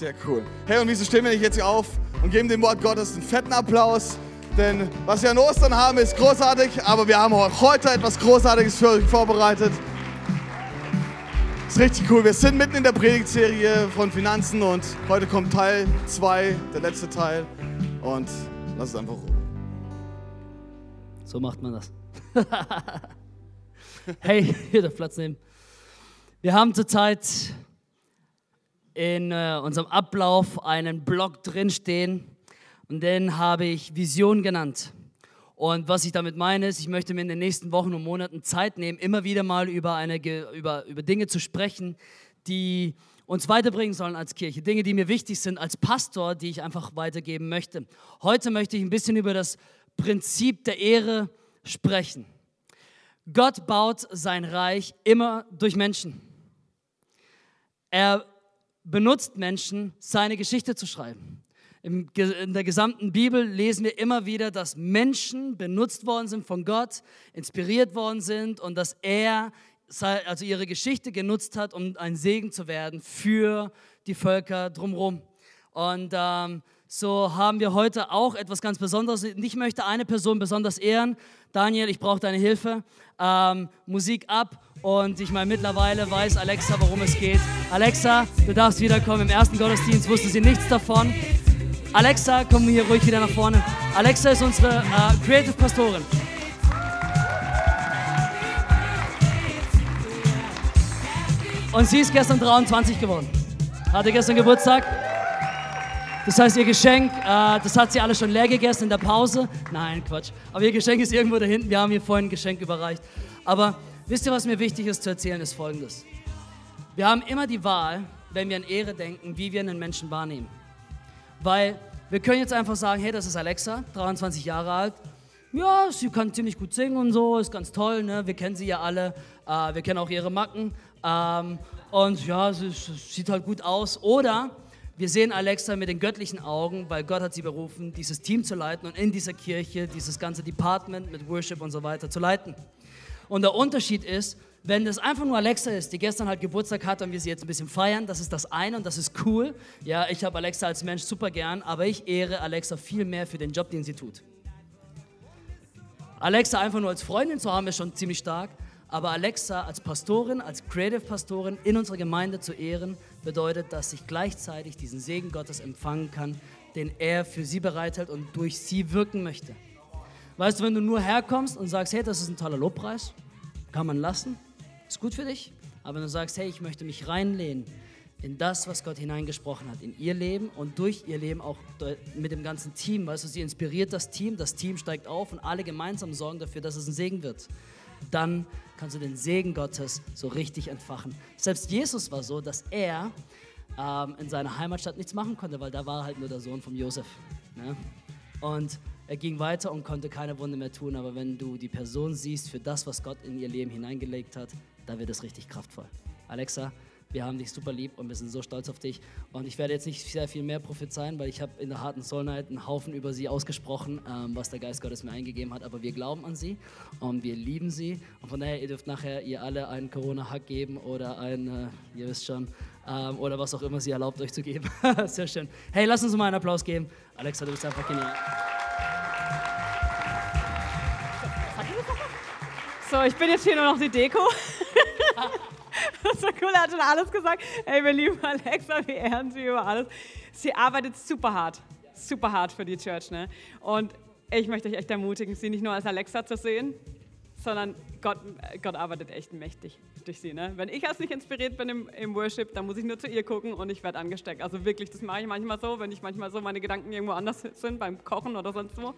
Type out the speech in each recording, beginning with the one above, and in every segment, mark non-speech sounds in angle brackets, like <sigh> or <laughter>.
Sehr cool. Hey, und wieso stehen wir nicht jetzt hier auf und geben dem Wort Gottes einen fetten Applaus? Denn was wir an Ostern haben, ist großartig, aber wir haben auch heute etwas Großartiges für euch vorbereitet. Ist richtig cool. Wir sind mitten in der Predigtserie von Finanzen und heute kommt Teil 2, der letzte Teil. Und lass es einfach ruhen. So macht man das. <laughs> hey, <laughs> hier darf Platz nehmen. Wir haben zurzeit in äh, unserem Ablauf einen Blog drinstehen und den habe ich Vision genannt. Und was ich damit meine, ist, ich möchte mir in den nächsten Wochen und Monaten Zeit nehmen, immer wieder mal über, eine, über, über Dinge zu sprechen, die uns weiterbringen sollen als Kirche. Dinge, die mir wichtig sind als Pastor, die ich einfach weitergeben möchte. Heute möchte ich ein bisschen über das Prinzip der Ehre sprechen. Gott baut sein Reich immer durch Menschen. Er benutzt Menschen, seine Geschichte zu schreiben. In der gesamten Bibel lesen wir immer wieder, dass Menschen benutzt worden sind von Gott, inspiriert worden sind und dass er also ihre Geschichte genutzt hat, um ein Segen zu werden für die Völker drumherum. Und ähm, so haben wir heute auch etwas ganz Besonderes. Ich möchte eine Person besonders ehren. Daniel, ich brauche deine Hilfe. Ähm, Musik ab und ich meine, mittlerweile weiß Alexa, worum es geht. Alexa, du darfst wiederkommen. Im ersten Gottesdienst wusste sie nichts davon. Alexa, komm hier ruhig wieder nach vorne. Alexa ist unsere äh, Creative Pastorin. Und sie ist gestern 23 geworden. Hatte gestern Geburtstag. Das heißt, ihr Geschenk, äh, das hat sie alle schon leer gegessen in der Pause. Nein, Quatsch. Aber ihr Geschenk ist irgendwo da hinten. Wir haben ihr vorhin ein Geschenk überreicht. Aber wisst ihr, was mir wichtig ist zu erzählen, ist folgendes. Wir haben immer die Wahl, wenn wir an Ehre denken, wie wir einen Menschen wahrnehmen. Weil wir können jetzt einfach sagen, hey, das ist Alexa, 23 Jahre alt. Ja, sie kann ziemlich gut singen und so, ist ganz toll, ne? wir kennen sie ja alle, äh, wir kennen auch ihre Macken. Ähm, und ja, sie, sie sieht halt gut aus. Oder wir sehen Alexa mit den göttlichen Augen, weil Gott hat sie berufen, dieses Team zu leiten und in dieser Kirche dieses ganze Department mit Worship und so weiter zu leiten. Und der Unterschied ist, wenn das einfach nur Alexa ist, die gestern halt Geburtstag hat und wir sie jetzt ein bisschen feiern, das ist das eine und das ist cool. Ja, ich habe Alexa als Mensch super gern, aber ich ehre Alexa viel mehr für den Job, den sie tut. Alexa einfach nur als Freundin zu haben, ist schon ziemlich stark. Aber Alexa als Pastorin, als Creative Pastorin in unserer Gemeinde zu ehren, bedeutet, dass ich gleichzeitig diesen Segen Gottes empfangen kann, den er für sie bereithält und durch sie wirken möchte. Weißt du, wenn du nur herkommst und sagst, hey, das ist ein toller Lobpreis, kann man lassen, ist gut für dich. Aber wenn du sagst, hey, ich möchte mich reinlehnen in das, was Gott hineingesprochen hat, in ihr Leben und durch ihr Leben auch mit dem ganzen Team, weißt du, sie inspiriert das Team, das Team steigt auf und alle gemeinsam sorgen dafür, dass es ein Segen wird dann kannst du den Segen Gottes so richtig entfachen. Selbst Jesus war so, dass er ähm, in seiner Heimatstadt nichts machen konnte, weil da war halt nur der Sohn von Josef. Ne? Und er ging weiter und konnte keine Wunde mehr tun. Aber wenn du die Person siehst für das, was Gott in ihr Leben hineingelegt hat, da wird es richtig kraftvoll. Alexa, wir haben dich super lieb und wir sind so stolz auf dich. Und ich werde jetzt nicht sehr viel mehr prophezeien, weil ich habe in der harten Soul Night einen Haufen über sie ausgesprochen, ähm, was der Geist Gottes mir eingegeben hat. Aber wir glauben an sie und wir lieben sie. Und von daher, ihr dürft nachher ihr alle einen Corona-Hack geben oder ein, äh, ihr wisst schon, ähm, oder was auch immer sie erlaubt euch zu geben. <laughs> sehr schön. Hey, lass uns mal einen Applaus geben. Alexa, du bist einfach genial. So, ich bin jetzt hier nur noch die Deko. <laughs> <laughs> War cool, er hat schon alles gesagt. Hey, wir lieben Alexa, wir ehren sie über alles. Sie arbeitet super hart, super hart für die Church. Ne? Und ich möchte euch echt ermutigen, sie nicht nur als Alexa zu sehen, sondern Gott, Gott arbeitet echt mächtig durch sie. Ne? Wenn ich als nicht inspiriert bin im, im Worship, dann muss ich nur zu ihr gucken und ich werde angesteckt. Also wirklich, das mache ich manchmal so, wenn ich manchmal so meine Gedanken irgendwo anders sind, beim Kochen oder sonst wo.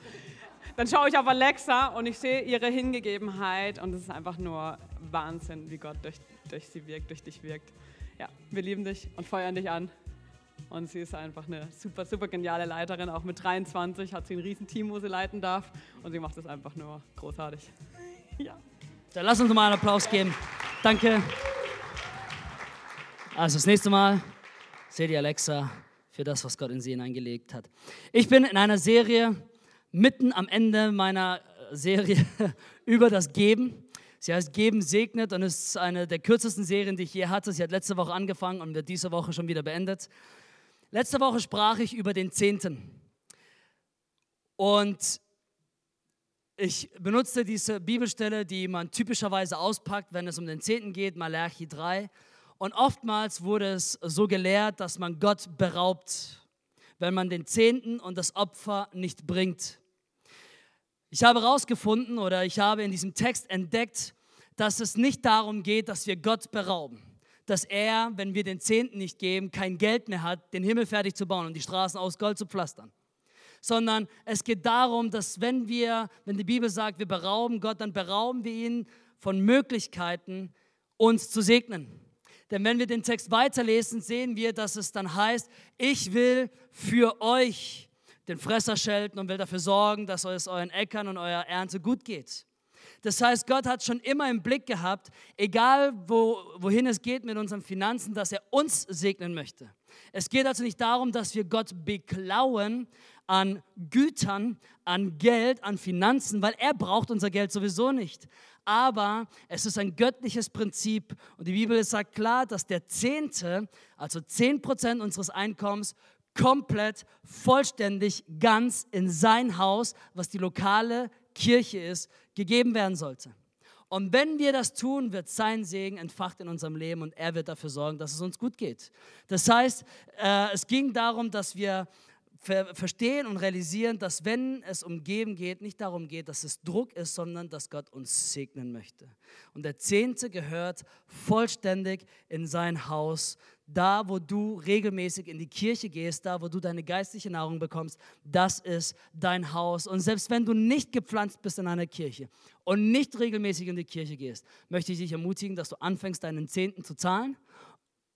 Dann schaue ich auf Alexa und ich sehe ihre Hingegebenheit und es ist einfach nur Wahnsinn, wie Gott durch, durch sie wirkt, durch dich wirkt. Ja, wir lieben dich und feuern dich an. Und sie ist einfach eine super, super geniale Leiterin. Auch mit 23 hat sie ein Riesenteam, wo sie leiten darf. Und sie macht es einfach nur großartig. <laughs> Ja. Dann lass uns mal einen Applaus geben. Danke. Also das nächste Mal seht ihr Alexa für das, was Gott in sie hineingelegt hat. Ich bin in einer Serie mitten am Ende meiner Serie <laughs> über das Geben. Sie heißt Geben segnet und ist eine der kürzesten Serien, die ich je hatte. Sie hat letzte Woche angefangen und wird diese Woche schon wieder beendet. Letzte Woche sprach ich über den Zehnten. Und ich benutzte diese Bibelstelle, die man typischerweise auspackt, wenn es um den Zehnten geht, Malachi 3. Und oftmals wurde es so gelehrt, dass man Gott beraubt, wenn man den Zehnten und das Opfer nicht bringt. Ich habe herausgefunden oder ich habe in diesem Text entdeckt, dass es nicht darum geht, dass wir Gott berauben. Dass er, wenn wir den Zehnten nicht geben, kein Geld mehr hat, den Himmel fertig zu bauen und die Straßen aus Gold zu pflastern. Sondern es geht darum, dass wenn wir, wenn die Bibel sagt, wir berauben Gott, dann berauben wir ihn von Möglichkeiten, uns zu segnen. Denn wenn wir den Text weiterlesen, sehen wir, dass es dann heißt, ich will für euch den Fresser schelten und will dafür sorgen, dass es euren Äckern und eurer Ernte gut geht. Das heißt, Gott hat schon immer im Blick gehabt, egal wo, wohin es geht mit unseren Finanzen, dass er uns segnen möchte. Es geht also nicht darum, dass wir Gott beklauen an Gütern, an Geld, an Finanzen, weil er braucht unser Geld sowieso nicht. Aber es ist ein göttliches Prinzip und die Bibel sagt klar, dass der Zehnte, also 10% unseres Einkommens, komplett, vollständig, ganz in sein Haus, was die lokale Kirche ist, gegeben werden sollte. Und wenn wir das tun, wird sein Segen entfacht in unserem Leben und er wird dafür sorgen, dass es uns gut geht. Das heißt, äh, es ging darum, dass wir verstehen und realisieren, dass wenn es um Geben geht, nicht darum geht, dass es Druck ist, sondern dass Gott uns segnen möchte. Und der Zehnte gehört vollständig in sein Haus. Da, wo du regelmäßig in die Kirche gehst, da, wo du deine geistliche Nahrung bekommst, das ist dein Haus. Und selbst wenn du nicht gepflanzt bist in einer Kirche und nicht regelmäßig in die Kirche gehst, möchte ich dich ermutigen, dass du anfängst, deinen Zehnten zu zahlen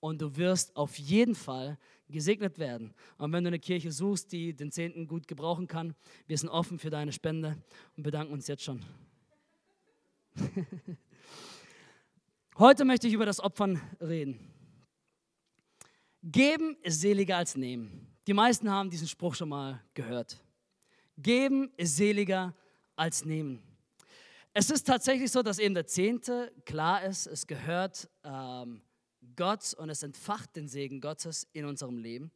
und du wirst auf jeden Fall gesegnet werden. Und wenn du eine Kirche suchst, die den Zehnten gut gebrauchen kann, wir sind offen für deine Spende und bedanken uns jetzt schon. <laughs> Heute möchte ich über das Opfern reden. Geben ist seliger als nehmen. Die meisten haben diesen Spruch schon mal gehört. Geben ist seliger als nehmen. Es ist tatsächlich so, dass eben der Zehnte klar ist, es gehört ähm, Gott und es entfacht den Segen Gottes in unserem Leben.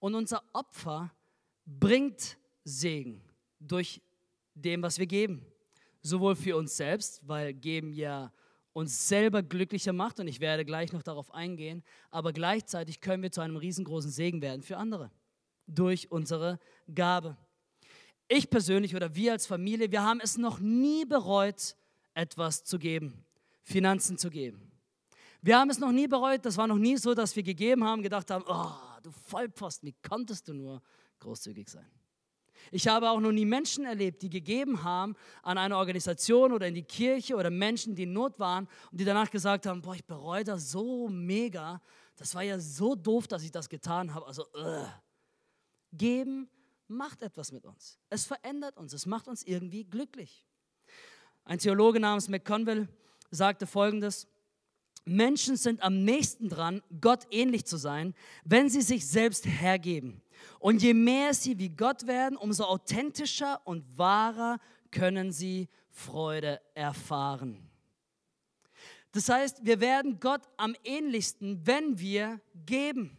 Und unser Opfer bringt Segen durch dem, was wir geben. Sowohl für uns selbst, weil geben ja uns selber glücklicher macht und ich werde gleich noch darauf eingehen, aber gleichzeitig können wir zu einem riesengroßen Segen werden für andere durch unsere Gabe. Ich persönlich oder wir als Familie, wir haben es noch nie bereut, etwas zu geben, Finanzen zu geben. Wir haben es noch nie bereut. Das war noch nie so, dass wir gegeben haben, gedacht haben, oh, du Vollposten, wie konntest du nur großzügig sein? Ich habe auch noch nie Menschen erlebt, die gegeben haben an eine Organisation oder in die Kirche oder Menschen, die in Not waren und die danach gesagt haben, boah, ich bereue das so mega. Das war ja so doof, dass ich das getan habe. Also, uh. geben macht etwas mit uns. Es verändert uns. Es macht uns irgendwie glücklich. Ein Theologe namens McConville sagte folgendes, Menschen sind am nächsten dran, Gott ähnlich zu sein, wenn sie sich selbst hergeben. Und je mehr sie wie Gott werden, umso authentischer und wahrer können sie Freude erfahren. Das heißt, wir werden Gott am ähnlichsten, wenn wir geben,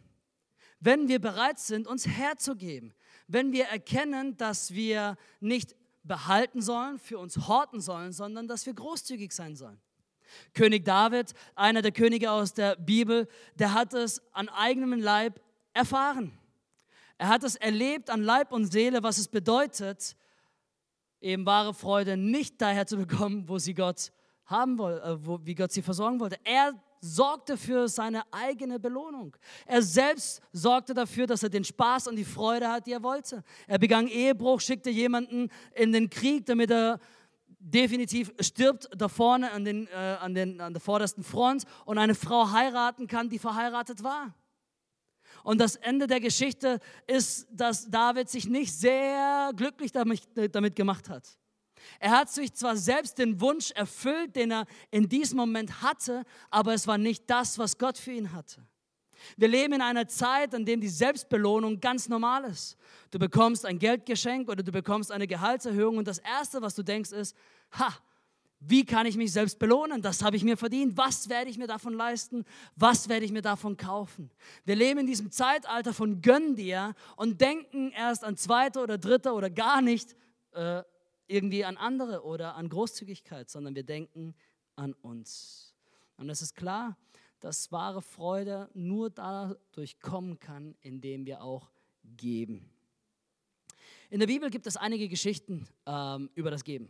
wenn wir bereit sind, uns herzugeben, wenn wir erkennen, dass wir nicht behalten sollen, für uns horten sollen, sondern dass wir großzügig sein sollen. König David, einer der Könige aus der Bibel, der hat es an eigenem Leib erfahren. Er hat es erlebt an Leib und Seele, was es bedeutet, eben wahre Freude nicht daher zu bekommen, wo sie Gott haben wollte, äh, wo, wie Gott sie versorgen wollte. Er sorgte für seine eigene Belohnung. Er selbst sorgte dafür, dass er den Spaß und die Freude hat, die er wollte. Er begann Ehebruch, schickte jemanden in den Krieg, damit er definitiv stirbt da vorne an, den, äh, an, den, an der vordersten Front und eine Frau heiraten kann, die verheiratet war. Und das Ende der Geschichte ist, dass David sich nicht sehr glücklich damit, damit gemacht hat. Er hat sich zwar selbst den Wunsch erfüllt, den er in diesem Moment hatte, aber es war nicht das, was Gott für ihn hatte. Wir leben in einer Zeit, in der die Selbstbelohnung ganz normal ist. Du bekommst ein Geldgeschenk oder du bekommst eine Gehaltserhöhung und das Erste, was du denkst, ist, ha, Wie kann ich mich selbst belohnen? Das habe ich mir verdient. Was werde ich mir davon leisten? Was werde ich mir davon kaufen? Wir leben in diesem Zeitalter von Gönn dir und denken erst an zweite oder dritte oder gar nicht äh, irgendwie an andere oder an Großzügigkeit, sondern wir denken an uns. Und es ist klar, dass wahre Freude nur dadurch kommen kann, indem wir auch geben. In der Bibel gibt es einige Geschichten ähm, über das Geben.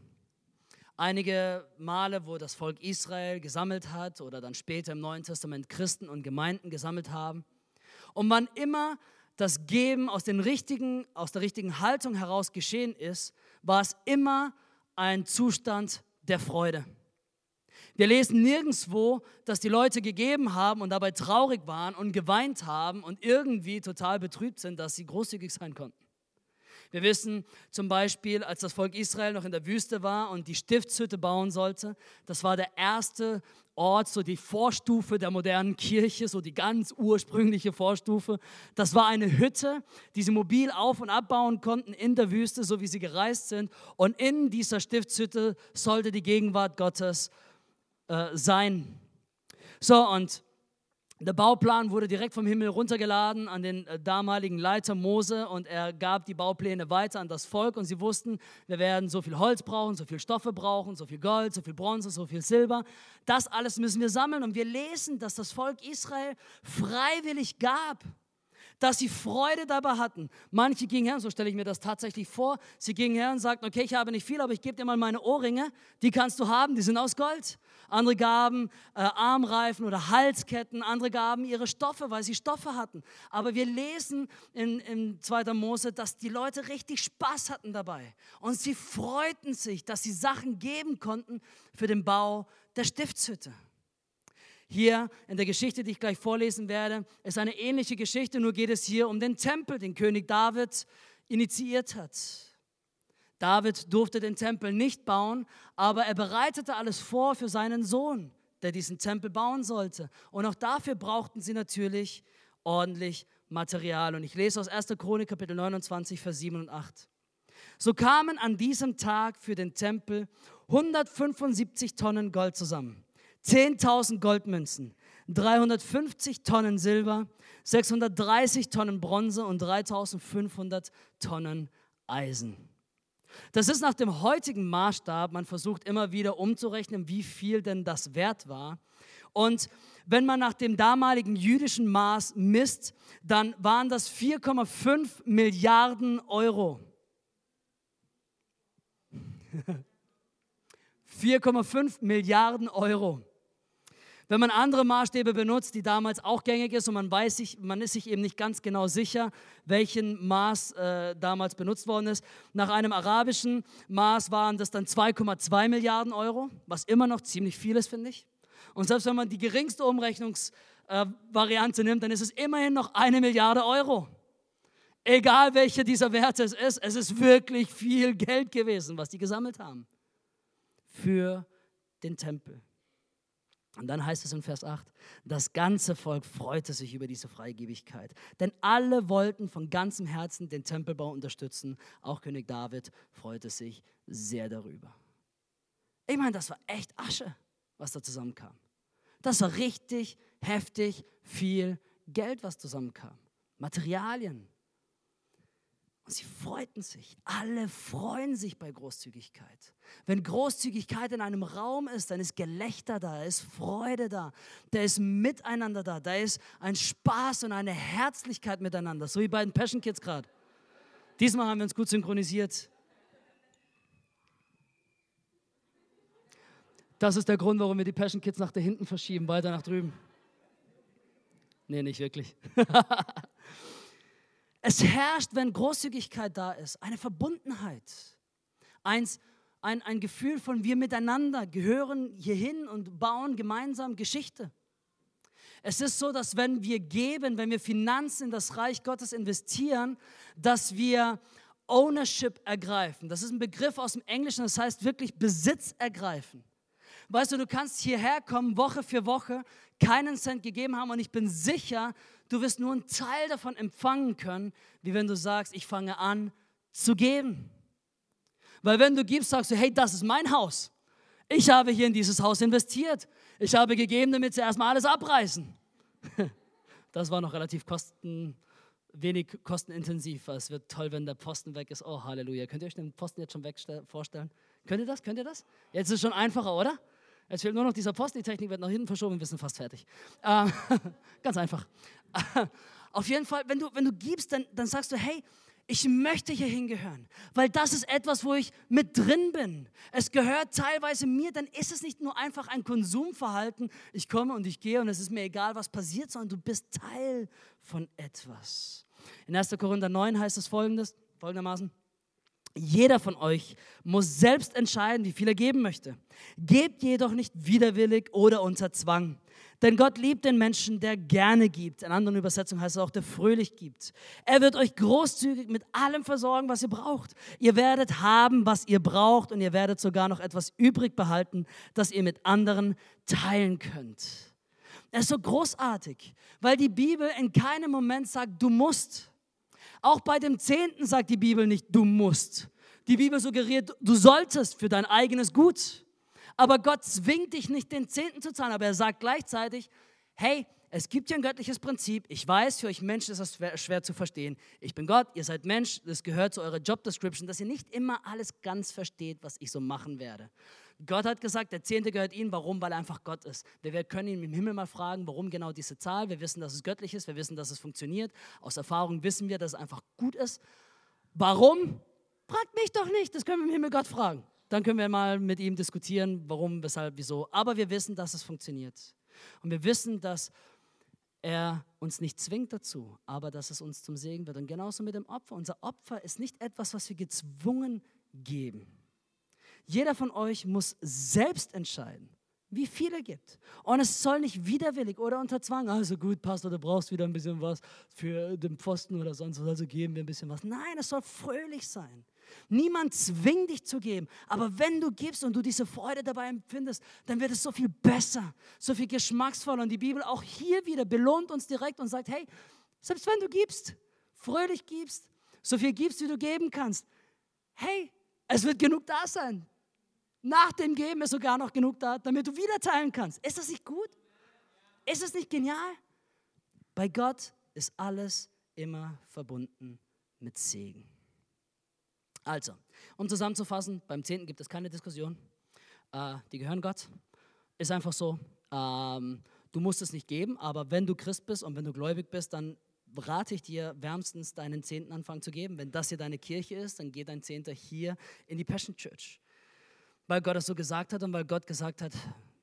Einige Male, wo das Volk Israel gesammelt hat oder dann später im Neuen Testament Christen und Gemeinden gesammelt haben. Und wann immer das Geben aus, den richtigen, aus der richtigen Haltung heraus geschehen ist, war es immer ein Zustand der Freude. Wir lesen nirgendwo, dass die Leute gegeben haben und dabei traurig waren und geweint haben und irgendwie total betrübt sind, dass sie großzügig sein konnten. Wir wissen zum Beispiel, als das Volk Israel noch in der Wüste war und die Stiftshütte bauen sollte, das war der erste Ort, so die Vorstufe der modernen Kirche, so die ganz ursprüngliche Vorstufe. Das war eine Hütte, die sie mobil auf- und abbauen konnten in der Wüste, so wie sie gereist sind. Und in dieser Stiftshütte sollte die Gegenwart Gottes äh, sein. So, und der Bauplan wurde direkt vom Himmel runtergeladen an den äh, damaligen Leiter Mose und er gab die Baupläne weiter an das Volk und sie wussten, wir werden so viel Holz brauchen, so viel Stoffe brauchen, so viel Gold, so viel Bronze, so viel Silber. Das alles müssen wir sammeln und wir lesen, dass das Volk Israel freiwillig gab dass sie Freude dabei hatten. Manche gingen her, so stelle ich mir das tatsächlich vor, sie gingen her und sagten, okay, ich habe nicht viel, aber ich gebe dir mal meine Ohrringe, die kannst du haben, die sind aus Gold. Andere gaben äh, Armreifen oder Halsketten, andere gaben ihre Stoffe, weil sie Stoffe hatten. Aber wir lesen in, in 2. Mose, dass die Leute richtig Spaß hatten dabei. Und sie freuten sich, dass sie Sachen geben konnten für den Bau der Stiftshütte. Hier in der Geschichte, die ich gleich vorlesen werde, ist eine ähnliche Geschichte, nur geht es hier um den Tempel, den König David initiiert hat. David durfte den Tempel nicht bauen, aber er bereitete alles vor für seinen Sohn, der diesen Tempel bauen sollte. Und auch dafür brauchten sie natürlich ordentlich Material. Und ich lese aus 1. Chronik Kapitel 29, Vers 7 und 8. So kamen an diesem Tag für den Tempel 175 Tonnen Gold zusammen, 10.000 Goldmünzen, 350 Tonnen Silber, 630 Tonnen Bronze und 3.500 Tonnen Eisen. Das ist nach dem heutigen Maßstab, man versucht immer wieder umzurechnen, wie viel denn das wert war. Und wenn man nach dem damaligen jüdischen Maß misst, dann waren das 4,5 Milliarden Euro. <laughs> 4,5 Milliarden Euro. Wenn man andere Maßstäbe benutzt, die damals auch gängig ist und man weiß sich, man ist sich eben nicht ganz genau sicher, welchen Maß äh, damals benutzt worden ist. Nach einem arabischen Maß waren das dann 2,2 Milliarden Euro, was immer noch ziemlich viel ist, finde ich. Und selbst wenn man die geringste Umrechnungsvariante äh, nimmt, dann ist es immerhin noch eine Milliarde Euro. Egal welcher dieser Werte es ist, es ist wirklich viel Geld gewesen, was die gesammelt haben für den Tempel. Und dann heißt es in Vers 8, das ganze Volk freute sich über diese Freigebigkeit, denn alle wollten von ganzem Herzen den Tempelbau unterstützen. Auch König David freute sich sehr darüber. Ich meine, das war echt Asche, was da zusammenkam. Das war richtig heftig viel Geld, was zusammenkam. Materialien, und sie freuten sich. Alle freuen sich bei Großzügigkeit. Wenn Großzügigkeit in einem Raum ist, dann ist Gelächter da, ist Freude da, da ist Miteinander da, da ist ein Spaß und eine Herzlichkeit miteinander, so wie bei den Passion Kids gerade. Diesmal haben wir uns gut synchronisiert. Das ist der Grund, warum wir die Passion Kids nach da hinten verschieben, weiter nach drüben. Nee, nicht wirklich. <laughs> Es herrscht, wenn Großzügigkeit da ist, eine Verbundenheit. Eins, ein, ein Gefühl von wir miteinander gehören hierhin und bauen gemeinsam Geschichte. Es ist so, dass wenn wir geben, wenn wir Finanzen in das Reich Gottes investieren, dass wir Ownership ergreifen. Das ist ein Begriff aus dem Englischen, das heißt wirklich Besitz ergreifen. Weißt du, du kannst hierher kommen, Woche für Woche, keinen Cent gegeben haben und ich bin sicher, du wirst nur einen Teil davon empfangen können, wie wenn du sagst, ich fange an zu geben. Weil wenn du gibst, sagst du, hey, das ist mein Haus. Ich habe hier in dieses Haus investiert. Ich habe gegeben, damit sie erstmal alles abreißen. <laughs> Das war noch relativ kosten, wenig kostenintensiv. Es wird toll, wenn der Posten weg ist. Oh, Halleluja. Könnt ihr euch den Posten jetzt schon vorstellen? Könnt ihr das? Könnt ihr das? Jetzt ist es schon einfacher, oder? Jetzt fehlt nur noch dieser Posten. Die Technik wird nach hinten verschoben. Wir sind fast fertig. Ähm, <laughs> ganz einfach. <laughs> Auf jeden Fall, wenn du, wenn du gibst, dann, dann sagst du, hey, ich möchte hier hingehören, weil das ist etwas, wo ich mit drin bin. Es gehört teilweise mir, dann ist es nicht nur einfach ein Konsumverhalten, ich komme und ich gehe und es ist mir egal, was passiert, sondern du bist Teil von etwas. In 1. Korinther 9 heißt es folgendes, folgendermaßen, jeder von euch muss selbst entscheiden, wie viel er geben möchte. Gebt jedoch nicht widerwillig oder unter Zwang denn Gott liebt den Menschen, der gerne gibt. In anderen Übersetzungen heißt es auch, der fröhlich gibt. Er wird euch großzügig mit allem versorgen, was ihr braucht. Ihr werdet haben, was ihr braucht und ihr werdet sogar noch etwas übrig behalten, das ihr mit anderen teilen könnt. Er ist so großartig, weil die Bibel in keinem Moment sagt, du musst. Auch bei dem Zehnten sagt die Bibel nicht, du musst. Die Bibel suggeriert, du solltest für dein eigenes Gut. Aber Gott zwingt dich nicht, den Zehnten zu zahlen, aber er sagt gleichzeitig, hey, es gibt hier ein göttliches Prinzip. Ich weiß, für euch Menschen ist das schwer, zu verstehen. Ich bin Gott, ihr seid Mensch, das gehört zu eurer Job Description, dass ihr nicht immer alles ganz versteht, was ich so machen werde. Gott hat gesagt, der Zehnte gehört ihnen. Warum? Weil er einfach Gott ist. Wir können ihn im Himmel mal fragen, warum genau diese Zahl. Wir wissen, dass es göttlich ist. Wir wissen, dass es funktioniert. Aus Erfahrung wissen wir, dass es einfach gut ist. Warum? Fragt mich doch nicht. Das können wir im Himmel Gott fragen. Dann können wir mal mit ihm diskutieren, warum, weshalb, wieso. Aber wir wissen, dass es funktioniert. Und wir wissen, dass er uns nicht zwingt dazu, aber dass es uns zum Segen wird. Und genauso mit dem Opfer. Unser Opfer ist nicht etwas, was wir gezwungen geben. Jeder von euch muss selbst entscheiden, wie viel er gibt. Und es soll nicht widerwillig oder unter Zwang, also gut, Pastor, du brauchst wieder ein bisschen was für den Pfosten oder sonst was, also geben wir ein bisschen was. Nein, es soll fröhlich sein. Niemand zwingt dich zu geben. Aber wenn du gibst und du diese Freude dabei empfindest, dann wird es so viel besser, so viel geschmacksvoller. Und die Bibel auch hier wieder belohnt uns direkt und sagt, hey, selbst wenn du gibst, fröhlich gibst, so viel gibst, wie du geben kannst, hey, es wird genug da sein. Nach dem Geben ist sogar noch genug da, damit du wieder teilen kannst. Ist das nicht gut? Ist das nicht genial? Bei Gott ist alles immer verbunden mit Segen. Also, um zusammenzufassen, beim Zehnten gibt es keine Diskussion. Äh, die gehören Gott. Ist einfach so. Ähm, du musst es nicht geben, aber wenn du Christ bist und wenn du gläubig bist, dann rate ich dir wärmstens, deinen Zehnten anfangen zu geben. Wenn das hier deine Kirche ist, dann geh dein Zehnter hier in die Passion Church. Weil Gott es so gesagt hat und weil Gott gesagt hat,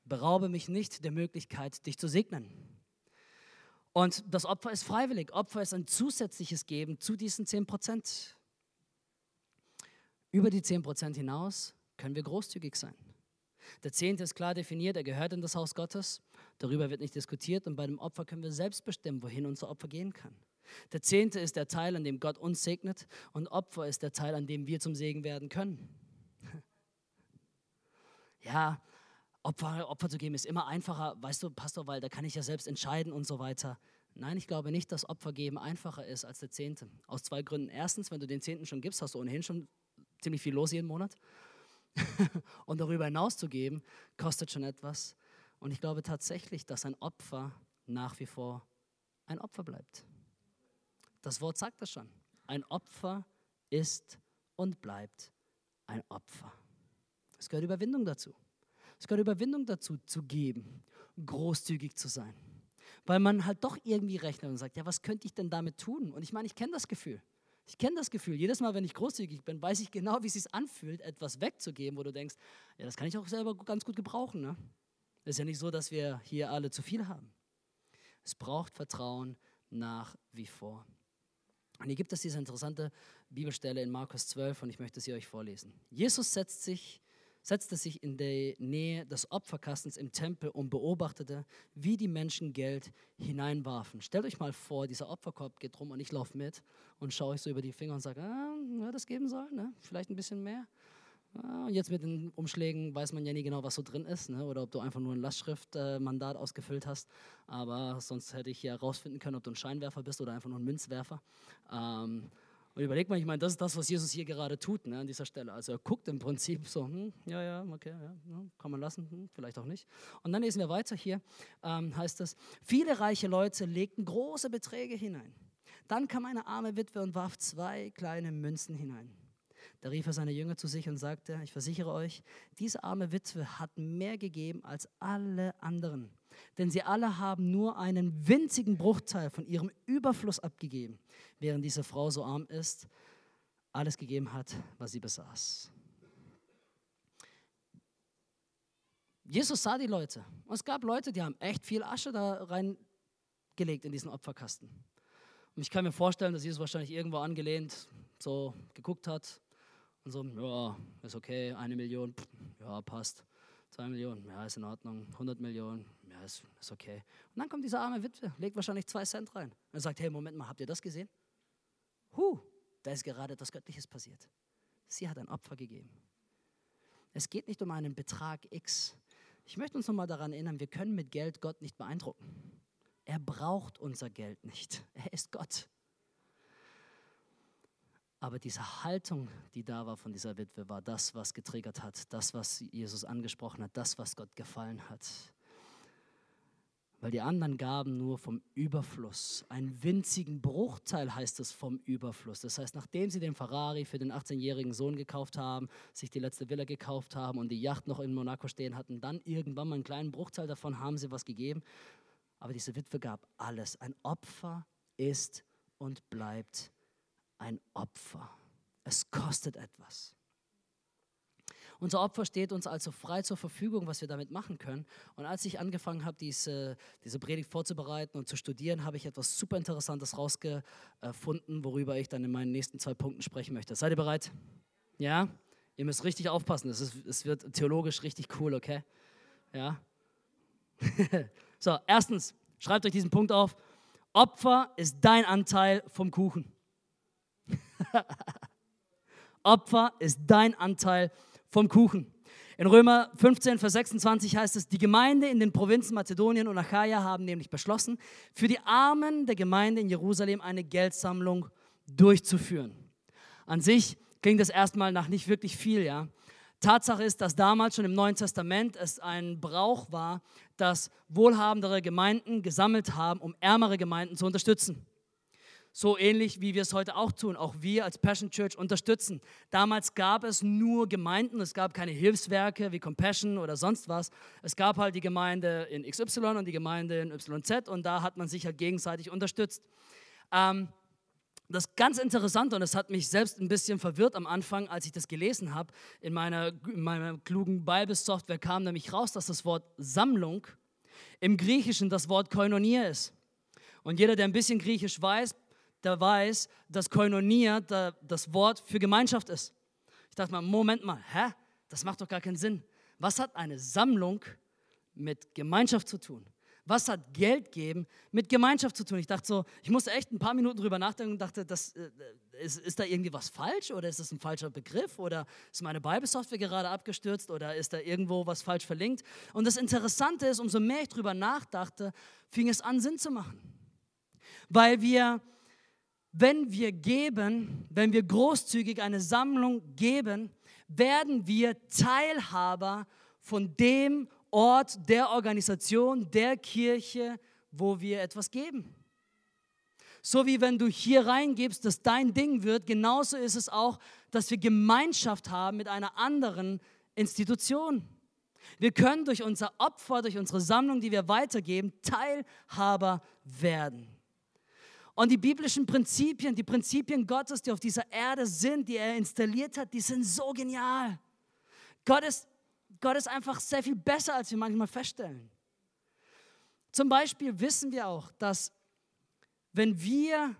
beraube mich nicht der Möglichkeit, dich zu segnen. Und das Opfer ist freiwillig. Opfer ist ein zusätzliches Geben zu diesen 10 Prozent. Über die 10% hinaus können wir großzügig sein. Der Zehnte ist klar definiert, er gehört in das Haus Gottes. Darüber wird nicht diskutiert und bei dem Opfer können wir selbst bestimmen, wohin unser Opfer gehen kann. Der Zehnte ist der Teil, an dem Gott uns segnet und Opfer ist der Teil, an dem wir zum Segen werden können. Ja, Opfer, Opfer zu geben ist immer einfacher, weißt du, Pastor, weil da kann ich ja selbst entscheiden und so weiter. Nein, ich glaube nicht, dass Opfer geben einfacher ist als der Zehnte. Aus zwei Gründen. Erstens, wenn du den Zehnten schon gibst, hast du ohnehin schon ziemlich viel los jeden Monat. <laughs> und darüber hinaus zu geben, kostet schon etwas. Und ich glaube tatsächlich, dass ein Opfer nach wie vor ein Opfer bleibt. Das Wort sagt das schon. Ein Opfer ist und bleibt ein Opfer. Es gehört Überwindung dazu. Es gehört Überwindung dazu, zu geben, großzügig zu sein. Weil man halt doch irgendwie rechnet und sagt, ja, was könnte ich denn damit tun? Und ich meine, ich kenne das Gefühl. Ich kenne das Gefühl. Jedes Mal, wenn ich großzügig bin, weiß ich genau, wie es sich anfühlt, etwas wegzugeben, wo du denkst, ja, das kann ich auch selber ganz gut gebrauchen. Ne? Es ist ja nicht so, dass wir hier alle zu viel haben. Es braucht Vertrauen nach wie vor. Und hier gibt es diese interessante Bibelstelle in Markus 12 und ich möchte sie euch vorlesen. Jesus setzt sich setzte sich in die Nähe des Opferkastens im Tempel und beobachtete, wie die Menschen Geld hineinwarfen. Stellt euch mal vor, dieser Opferkorb geht rum und ich laufe mit und schaue euch so über die Finger und sage, ah, das geben soll, ne? vielleicht ein bisschen mehr. Ah, und jetzt mit den Umschlägen weiß man ja nie genau, was so drin ist, ne? oder ob du einfach nur ein Lastschriftmandat äh, ausgefüllt hast. Aber sonst hätte ich ja herausfinden können, ob du ein Scheinwerfer bist oder einfach nur ein Münzwerfer. Ähm, Und überleg mal, ich meine, das ist das, was Jesus hier gerade tut ne, an dieser Stelle. Also er guckt im Prinzip so, hm, ja, ja, okay, ja, kann man lassen, hm, vielleicht auch nicht. Und dann lesen wir weiter hier, ähm, heißt es, viele reiche Leute legten große Beträge hinein. Dann kam eine arme Witwe und warf zwei kleine Münzen hinein. Da rief er seine Jünger zu sich und sagte, ich versichere euch, diese arme Witwe hat mehr gegeben als alle anderen. Denn sie alle haben nur einen winzigen Bruchteil von ihrem Überfluss abgegeben, während diese Frau so arm ist, alles gegeben hat, was sie besaß. Jesus sah die Leute. Und es gab Leute, die haben echt viel Asche da reingelegt in diesen Opferkasten. Und ich kann mir vorstellen, dass Jesus wahrscheinlich irgendwo angelehnt so geguckt hat, und so, ja, ist okay, eine Million, ja, passt. Zwei Millionen, ja, ist in Ordnung. 100 Millionen, ja, ist, ist okay. Und dann kommt diese arme Witwe, legt wahrscheinlich zwei Cent rein. Und sagt, hey, Moment mal, habt ihr das gesehen? Huh, da ist gerade etwas Göttliches passiert. Sie hat ein Opfer gegeben. Es geht nicht um einen Betrag X. Ich möchte uns nochmal daran erinnern, wir können mit Geld Gott nicht beeindrucken. Er braucht unser Geld nicht. Er ist Gott. Aber diese Haltung, die da war von dieser Witwe, war das, was getriggert hat, das, was Jesus angesprochen hat, das, was Gott gefallen hat. Weil die anderen gaben nur vom Überfluss. Einen winzigen Bruchteil heißt es vom Überfluss. Das heißt, nachdem sie den Ferrari für den 18-jährigen Sohn gekauft haben, sich die letzte Villa gekauft haben und die Yacht noch in Monaco stehen hatten, dann irgendwann mal einen kleinen Bruchteil davon haben sie was gegeben. Aber diese Witwe gab alles. Ein Opfer ist und bleibt ein Opfer. Es kostet etwas. Unser Opfer steht uns also frei zur Verfügung, was wir damit machen können. Und als ich angefangen habe, diese, diese Predigt vorzubereiten und zu studieren, habe ich etwas super Interessantes rausgefunden, worüber ich dann in meinen nächsten zwei Punkten sprechen möchte. Seid ihr bereit? Ja? Ihr müsst richtig aufpassen. Es, ist, es wird theologisch richtig cool, okay? Ja? <laughs> so, erstens, schreibt euch diesen Punkt auf. Opfer ist dein Anteil vom Kuchen. <laughs> Opfer ist dein Anteil vom Kuchen. In Römer 15, Vers 26 heißt es, die Gemeinde in den Provinzen Mazedonien und Achaia haben nämlich beschlossen, für die Armen der Gemeinde in Jerusalem eine Geldsammlung durchzuführen. An sich klingt das erstmal nach nicht wirklich viel, ja. Tatsache ist, dass damals schon im Neuen Testament es ein Brauch war, dass wohlhabendere Gemeinden gesammelt haben, um ärmere Gemeinden zu unterstützen. So ähnlich wie wir es heute auch tun. Auch wir als Passion Church unterstützen. Damals gab es nur Gemeinden, es gab keine Hilfswerke wie Compassion oder sonst was. Es gab halt die Gemeinde in XY und die Gemeinde in YZ und da hat man sich halt gegenseitig unterstützt. Ähm, das ganz Interessante und es hat mich selbst ein bisschen verwirrt am Anfang, als ich das gelesen habe. In meiner, in meiner klugen Bible-Software kam nämlich raus, dass das Wort Sammlung im Griechischen das Wort Koinonia ist. Und jeder, der ein bisschen Griechisch weiß, der weiß, dass Koinonia das Wort für Gemeinschaft ist. Ich dachte mal, Moment mal, hä? Das macht doch gar keinen Sinn. Was hat eine Sammlung mit Gemeinschaft zu tun? Was hat Geld geben mit Gemeinschaft zu tun? Ich dachte so, ich musste echt ein paar Minuten drüber nachdenken und dachte, das, äh, ist, ist da irgendwie was falsch oder ist das ein falscher Begriff oder ist meine Bible-Software gerade abgestürzt oder ist da irgendwo was falsch verlinkt? Und das Interessante ist, umso mehr ich drüber nachdachte, fing es an, Sinn zu machen. Weil wir wenn wir geben, wenn wir großzügig eine Sammlung geben, werden wir Teilhaber von dem Ort, der Organisation, der Kirche, wo wir etwas geben. So wie wenn du hier reingibst, dass dein Ding wird, genauso ist es auch, dass wir Gemeinschaft haben mit einer anderen Institution. Wir können durch unser Opfer, durch unsere Sammlung, die wir weitergeben, Teilhaber werden. Und die biblischen Prinzipien, die Prinzipien Gottes, die auf dieser Erde sind, die er installiert hat, die sind so genial. Gott ist, Gott ist einfach sehr viel besser, als wir manchmal feststellen. Zum Beispiel wissen wir auch, dass wenn wir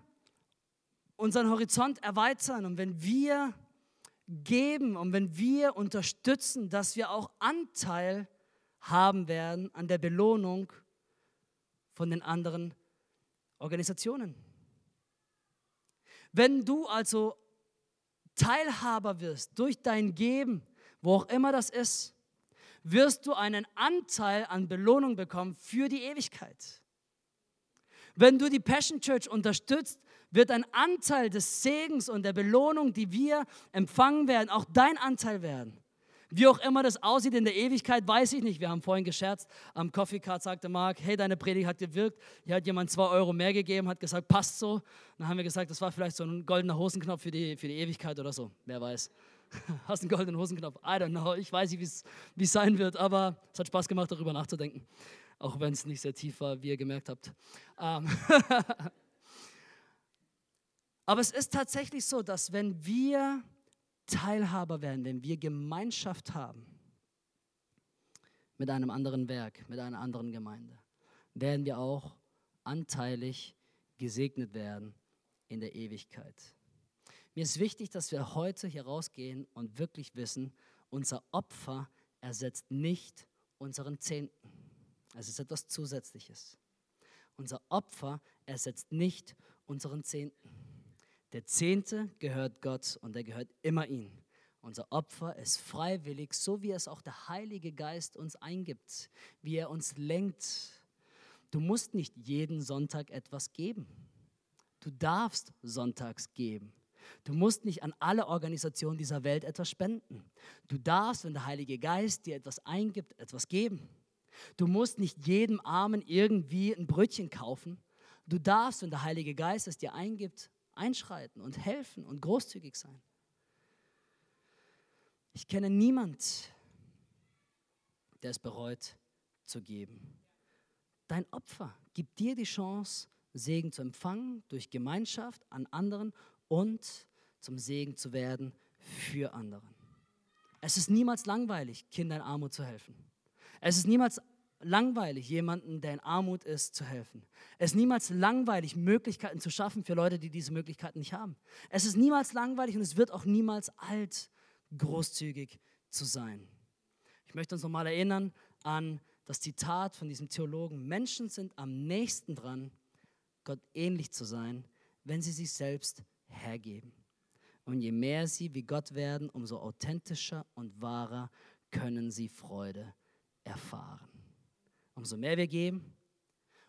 unseren Horizont erweitern und wenn wir geben und wenn wir unterstützen, dass wir auch Anteil haben werden an der Belohnung von den anderen Organisationen. Wenn du also Teilhaber wirst durch dein Geben, wo auch immer das ist, wirst du einen Anteil an Belohnung bekommen für die Ewigkeit. Wenn du die Passion Church unterstützt, wird ein Anteil des Segens und der Belohnung, die wir empfangen werden, auch dein Anteil werden. Wie auch immer das aussieht in der Ewigkeit, weiß ich nicht. Wir haben vorhin gescherzt, am Coffee Card sagte Mark, hey, deine Predigt hat gewirkt. Hier hat jemand zwei Euro mehr gegeben, hat gesagt, passt so. Dann haben wir gesagt, das war vielleicht so ein goldener Hosenknopf für die, für die Ewigkeit oder so. Wer weiß. <laughs> Hast einen goldenen Hosenknopf? I don't know. Ich weiß nicht, wie es sein wird, aber es hat Spaß gemacht, darüber nachzudenken. Auch wenn es nicht sehr tief war, wie ihr gemerkt habt. Ähm <laughs> aber es ist tatsächlich so, dass wenn wir Teilhaber werden, wenn wir Gemeinschaft haben mit einem anderen Werk, mit einer anderen Gemeinde, werden wir auch anteilig gesegnet werden in der Ewigkeit. Mir ist wichtig, dass wir heute hier rausgehen und wirklich wissen, unser Opfer ersetzt nicht unseren Zehnten. Es ist etwas Zusätzliches. Unser Opfer ersetzt nicht unseren Zehnten. Der Zehnte gehört Gott und er gehört immer ihm. Unser Opfer ist freiwillig, so wie es auch der Heilige Geist uns eingibt, wie er uns lenkt. Du musst nicht jeden Sonntag etwas geben. Du darfst sonntags geben. Du musst nicht an alle Organisationen dieser Welt etwas spenden. Du darfst, wenn der Heilige Geist dir etwas eingibt, etwas geben. Du musst nicht jedem Armen irgendwie ein Brötchen kaufen. Du darfst, wenn der Heilige Geist es dir eingibt, einschreiten und helfen und großzügig sein. Ich kenne niemand, der es bereut zu geben. Dein Opfer gibt dir die Chance, Segen zu empfangen durch Gemeinschaft an anderen und zum Segen zu werden für andere. Es ist niemals langweilig, Kindern in Armut zu helfen. Es ist niemals langweilig, jemanden, der in Armut ist, zu helfen. Es ist niemals langweilig, Möglichkeiten zu schaffen für Leute, die diese Möglichkeiten nicht haben. Es ist niemals langweilig und es wird auch niemals alt, großzügig zu sein. Ich möchte uns nochmal erinnern an das Zitat von diesem Theologen. Menschen sind am nächsten dran, Gott ähnlich zu sein, wenn sie sich selbst hergeben. Und je mehr sie wie Gott werden, umso authentischer und wahrer können sie Freude erfahren. Umso mehr wir geben,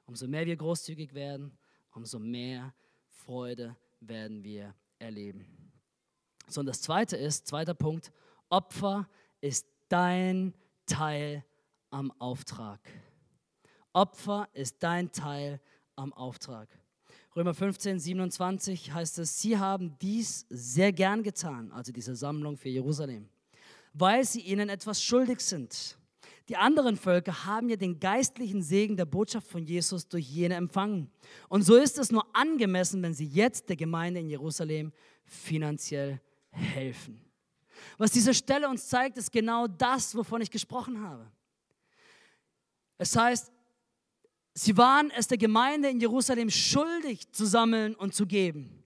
umso mehr wir großzügig werden, umso mehr Freude werden wir erleben. So, und das zweite ist, zweiter Punkt, Opfer ist dein Teil am Auftrag. Opfer ist dein Teil am Auftrag. Römer 15, 27 heißt es, sie haben dies sehr gern getan, also diese Sammlung für Jerusalem, weil sie ihnen etwas schuldig sind. Die anderen Völker haben ja den geistlichen Segen der Botschaft von Jesus durch jene empfangen. Und so ist es nur angemessen, wenn sie jetzt der Gemeinde in Jerusalem finanziell helfen. Was diese Stelle uns zeigt, ist genau das, wovon ich gesprochen habe. Es heißt, Sie waren es der Gemeinde in Jerusalem schuldig zu sammeln und zu geben.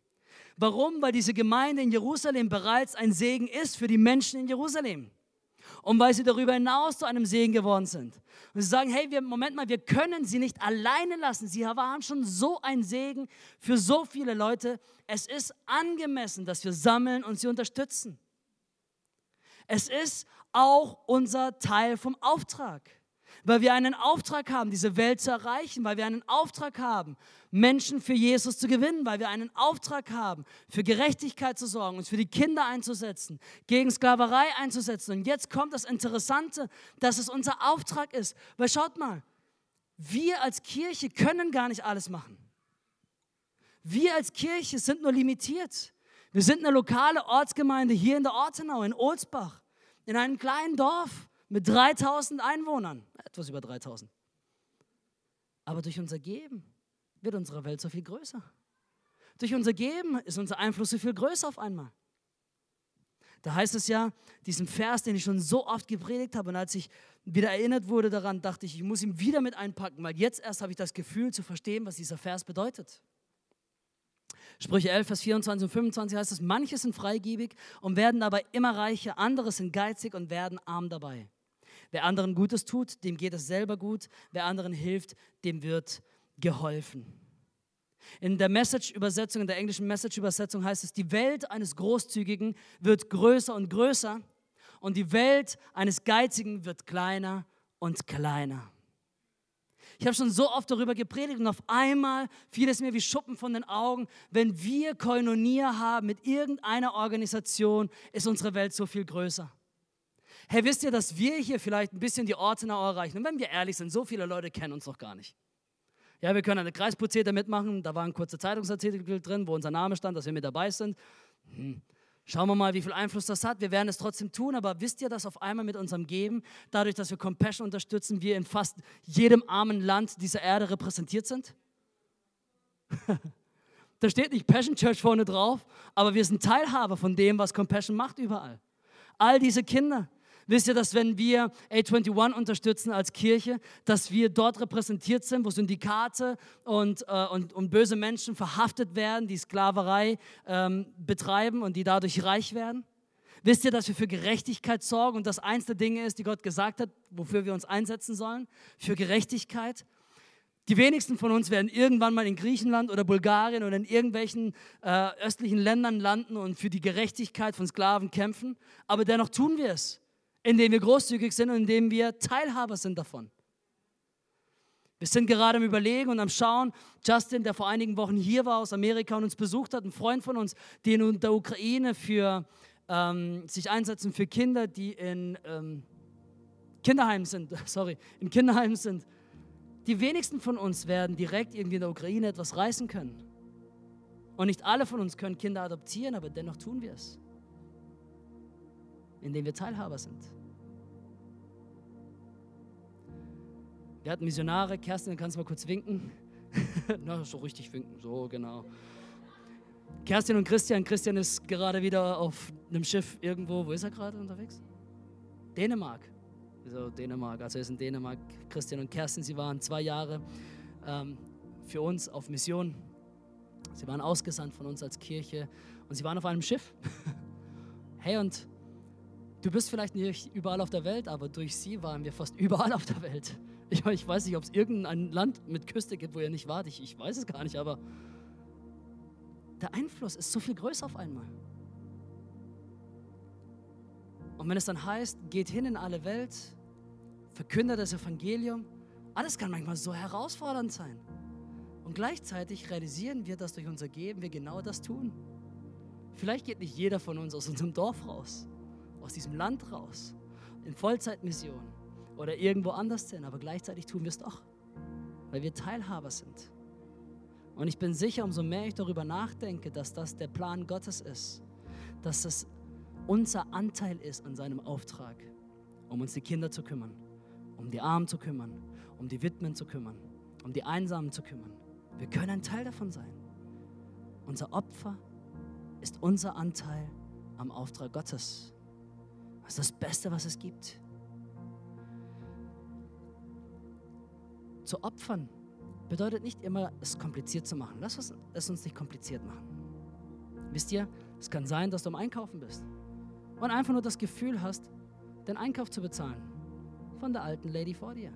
Warum? Weil diese Gemeinde in Jerusalem bereits ein Segen ist für die Menschen in Jerusalem. Und weil sie darüber hinaus zu einem Segen geworden sind. Und sie sagen, hey, wir, Moment mal, wir können sie nicht alleine lassen. Sie waren schon so ein Segen für so viele Leute. Es ist angemessen, dass wir sammeln und sie unterstützen. Es ist auch unser Teil vom Auftrag weil wir einen Auftrag haben, diese Welt zu erreichen, weil wir einen Auftrag haben, Menschen für Jesus zu gewinnen, weil wir einen Auftrag haben, für Gerechtigkeit zu sorgen, uns für die Kinder einzusetzen, gegen Sklaverei einzusetzen. Und jetzt kommt das Interessante, dass es unser Auftrag ist. Weil schaut mal, wir als Kirche können gar nicht alles machen. Wir als Kirche sind nur limitiert. Wir sind eine lokale Ortsgemeinde hier in der Ortenau, in Olsbach, in einem kleinen Dorf mit 3000 Einwohnern etwas über 3000. Aber durch unser Geben wird unsere Welt so viel größer. Durch unser Geben ist unser Einfluss so viel größer auf einmal. Da heißt es ja, diesen Vers, den ich schon so oft gepredigt habe, und als ich wieder erinnert wurde daran, dachte ich, ich muss ihn wieder mit einpacken, weil jetzt erst habe ich das Gefühl zu verstehen, was dieser Vers bedeutet. Sprüche 11, Vers 24 und 25 heißt es, manche sind freigebig und werden dabei immer reicher, andere sind geizig und werden arm dabei. Wer anderen Gutes tut, dem geht es selber gut. Wer anderen hilft, dem wird geholfen. In der Message-Übersetzung, in der englischen Message-Übersetzung heißt es, die Welt eines Großzügigen wird größer und größer und die Welt eines Geizigen wird kleiner und kleiner. Ich habe schon so oft darüber gepredigt und auf einmal fiel es mir wie Schuppen von den Augen. Wenn wir Koinonia haben mit irgendeiner Organisation, ist unsere Welt so viel größer. Hey, wisst ihr, dass wir hier vielleicht ein bisschen die Ortenau erreichen? Und wenn wir ehrlich sind, so viele Leute kennen uns noch gar nicht. Ja, wir können eine Kreisprozedere mitmachen. Da war ein kurzer Zeitungsartikel drin, wo unser Name stand, dass wir mit dabei sind. Hm. Schauen wir mal, wie viel Einfluss das hat. Wir werden es trotzdem tun, aber wisst ihr, dass auf einmal mit unserem Geben, dadurch, dass wir Compassion unterstützen, wir in fast jedem armen Land dieser Erde repräsentiert sind? <laughs> da steht nicht Passion Church vorne drauf, aber wir sind Teilhaber von dem, was Compassion macht überall. All diese Kinder, Wisst ihr, dass wenn wir A21 unterstützen als Kirche, dass wir dort repräsentiert sind, wo Syndikate und, äh, und, und böse Menschen verhaftet werden, die Sklaverei ähm, betreiben und die dadurch reich werden? Wisst ihr, dass wir für Gerechtigkeit sorgen und das eins der Dinge ist, die Gott gesagt hat, wofür wir uns einsetzen sollen? Für Gerechtigkeit. Die wenigsten von uns werden irgendwann mal in Griechenland oder Bulgarien oder in irgendwelchen äh, östlichen Ländern landen und für die Gerechtigkeit von Sklaven kämpfen, aber dennoch tun wir es indem wir großzügig sind und indem wir Teilhaber sind davon. Wir sind gerade am Überlegen und am Schauen. Justin, der vor einigen Wochen hier war aus Amerika und uns besucht hat, ein Freund von uns, die in der Ukraine für, ähm, sich einsetzen für Kinder, die in ähm, Kinderheimen sind. <laughs> Sorry, in Kinderheimen sind. Die wenigsten von uns werden direkt irgendwie in der Ukraine etwas reißen können. Und nicht alle von uns können Kinder adoptieren, aber dennoch tun wir es, indem wir Teilhaber sind. Wir hatten Missionare. Kerstin, kannst du mal kurz winken? <laughs> Na, so richtig winken. So, genau. Kerstin und Christian. Christian ist gerade wieder auf einem Schiff irgendwo. Wo ist er gerade unterwegs? Dänemark. So, Dänemark. Also er ist in Dänemark. Christian und Kerstin, sie waren zwei Jahre ähm, für uns auf Mission. Sie waren ausgesandt von uns als Kirche und sie waren auf einem Schiff. <laughs> hey, und du bist vielleicht nicht überall auf der Welt, aber durch sie waren wir fast <laughs> überall auf der Welt. Ich, ich weiß nicht, ob es irgendein Land mit Küste gibt, wo ihr nicht wart. Ich, ich weiß es gar nicht, aber der Einfluss ist so viel größer auf einmal. Und wenn es dann heißt, geht hin in alle Welt, verkündet das Evangelium, alles kann manchmal so herausfordernd sein. Und gleichzeitig realisieren wir, dass durch unser Geben wir genau das tun. Vielleicht geht nicht jeder von uns aus unserem Dorf raus, aus diesem Land raus, in Vollzeitmission oder irgendwo anders hin, aber gleichzeitig tun wir es doch, weil wir Teilhaber sind. Und ich bin sicher, umso mehr ich darüber nachdenke, dass das der Plan Gottes ist, dass das unser Anteil ist an seinem Auftrag, um uns die Kinder zu kümmern, um die Armen zu kümmern, um die Witwen zu kümmern, um die Einsamen zu kümmern. Wir können ein Teil davon sein. Unser Opfer ist unser Anteil am Auftrag Gottes. Das ist das Beste, was es gibt. Zu opfern bedeutet nicht immer, es kompliziert zu machen. Lass uns es uns nicht kompliziert machen. Wisst ihr, es kann sein, dass du am Einkaufen bist und einfach nur das Gefühl hast, den Einkauf zu bezahlen von der alten Lady vor dir.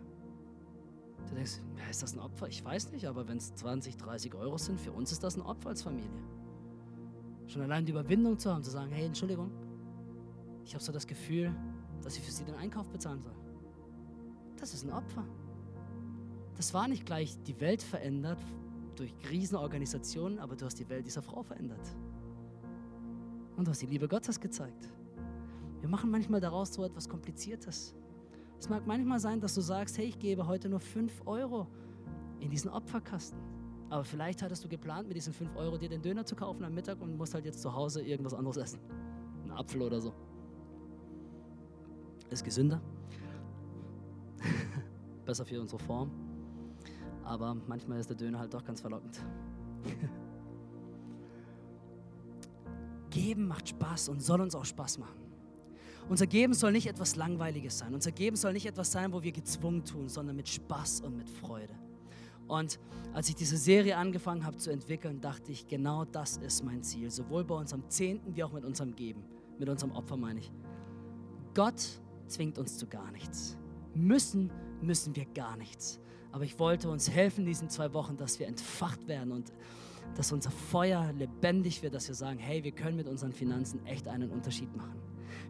Du denkst, ja, ist das ein Opfer? Ich weiß nicht, aber wenn es 20, 30 Euro sind, für uns ist das ein Opfer als Familie. Schon allein die Überwindung zu haben, zu sagen, hey, Entschuldigung, ich habe so das Gefühl, dass ich für sie den Einkauf bezahlen soll. Das ist ein Opfer. Das war nicht gleich die Welt verändert durch Riesenorganisationen, aber du hast die Welt dieser Frau verändert. Und du hast die Liebe Gottes gezeigt. Wir machen manchmal daraus so etwas Kompliziertes. Es mag manchmal sein, dass du sagst, hey, ich gebe heute nur 5 Euro in diesen Opferkasten. Aber vielleicht hattest du geplant, mit diesen 5 Euro dir den Döner zu kaufen am Mittag und musst halt jetzt zu Hause irgendwas anderes essen. Einen Apfel oder so. Ist gesünder. <laughs> Besser für unsere Form aber manchmal ist der Döner halt doch ganz verlockend. <laughs> Geben macht Spaß und soll uns auch Spaß machen. Unser Geben soll nicht etwas Langweiliges sein. Unser Geben soll nicht etwas sein, wo wir gezwungen tun, sondern mit Spaß und mit Freude. Und als ich diese Serie angefangen habe zu entwickeln, dachte ich, genau das ist mein Ziel. Sowohl bei unserem Zehnten wie auch mit unserem Geben, mit unserem Opfer meine ich. Gott zwingt uns zu gar nichts. Müssen, müssen wir gar nichts. Aber ich wollte uns helfen in diesen zwei Wochen, dass wir entfacht werden. Und dass unser Feuer lebendig wird, dass wir sagen, hey, wir können mit unseren Finanzen echt einen Unterschied machen.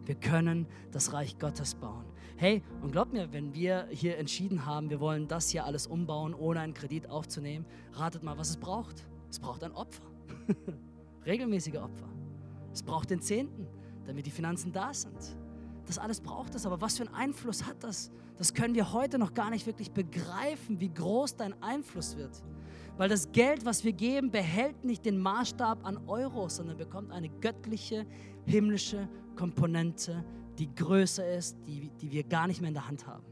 Wir können das Reich Gottes bauen. Hey, und glaubt mir, wenn wir hier entschieden haben, wir wollen das hier alles umbauen, ohne einen Kredit aufzunehmen, ratet mal, was es braucht. Es braucht ein Opfer. <laughs> Regelmäßige Opfer. Es braucht den Zehnten, damit die Finanzen da sind. Das alles braucht es, aber was für einen Einfluss hat das? Das können wir heute noch gar nicht wirklich begreifen, wie groß dein Einfluss wird. Weil das Geld, was wir geben, behält nicht den Maßstab an Euros, sondern bekommt eine göttliche, himmlische Komponente, die größer ist, die, die wir gar nicht mehr in der Hand haben.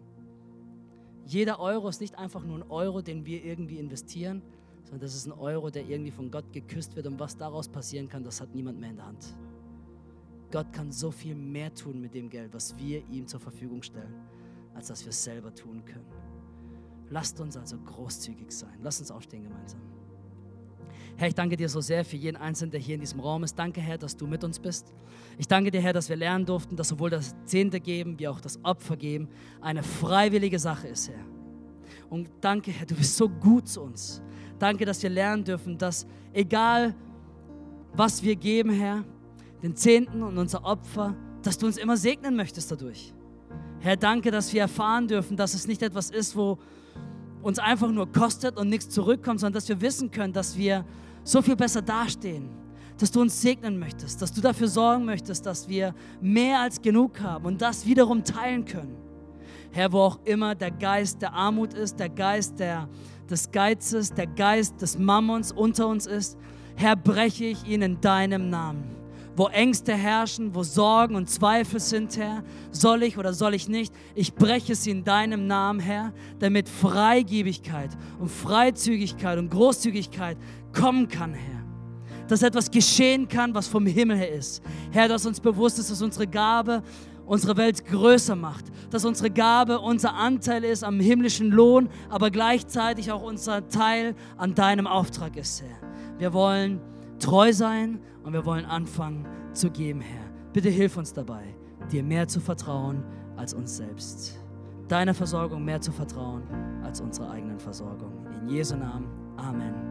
Jeder Euro ist nicht einfach nur ein Euro, den wir irgendwie investieren, sondern das ist ein Euro, der irgendwie von Gott geküsst wird. Und was daraus passieren kann, das hat niemand mehr in der Hand. Gott kann so viel mehr tun mit dem Geld, was wir ihm zur Verfügung stellen, als dass wir es selber tun können. Lasst uns also großzügig sein. Lasst uns aufstehen gemeinsam. Herr, ich danke dir so sehr für jeden Einzelnen, der hier in diesem Raum ist. Danke, Herr, dass du mit uns bist. Ich danke dir, Herr, dass wir lernen durften, dass sowohl das Zehnte geben wie auch das Opfer geben eine freiwillige Sache ist, Herr. Und danke, Herr, du bist so gut zu uns. Danke, dass wir lernen dürfen, dass egal was wir geben, Herr, den Zehnten und unser Opfer, dass du uns immer segnen möchtest dadurch. Herr, danke, dass wir erfahren dürfen, dass es nicht etwas ist, wo uns einfach nur kostet und nichts zurückkommt, sondern dass wir wissen können, dass wir so viel besser dastehen, dass du uns segnen möchtest, dass du dafür sorgen möchtest, dass wir mehr als genug haben und das wiederum teilen können. Herr, wo auch immer der Geist der Armut ist, der Geist der, des Geizes, der Geist des Mammons unter uns ist, Herr, breche ich ihn in deinem Namen wo Ängste herrschen, wo Sorgen und Zweifel sind, Herr. Soll ich oder soll ich nicht? Ich breche sie in deinem Namen, Herr, damit Freigebigkeit und Freizügigkeit und Großzügigkeit kommen kann, Herr. Dass etwas geschehen kann, was vom Himmel her ist. Herr, dass uns bewusst ist, dass unsere Gabe unsere Welt größer macht, dass unsere Gabe unser Anteil ist am himmlischen Lohn, aber gleichzeitig auch unser Teil an deinem Auftrag ist, Herr. Wir wollen treu sein und wir wollen anfangen zu geben, Herr. Bitte hilf uns dabei, dir mehr zu vertrauen als uns selbst. Deiner Versorgung mehr zu vertrauen als unserer eigenen Versorgung. In Jesu Namen. Amen.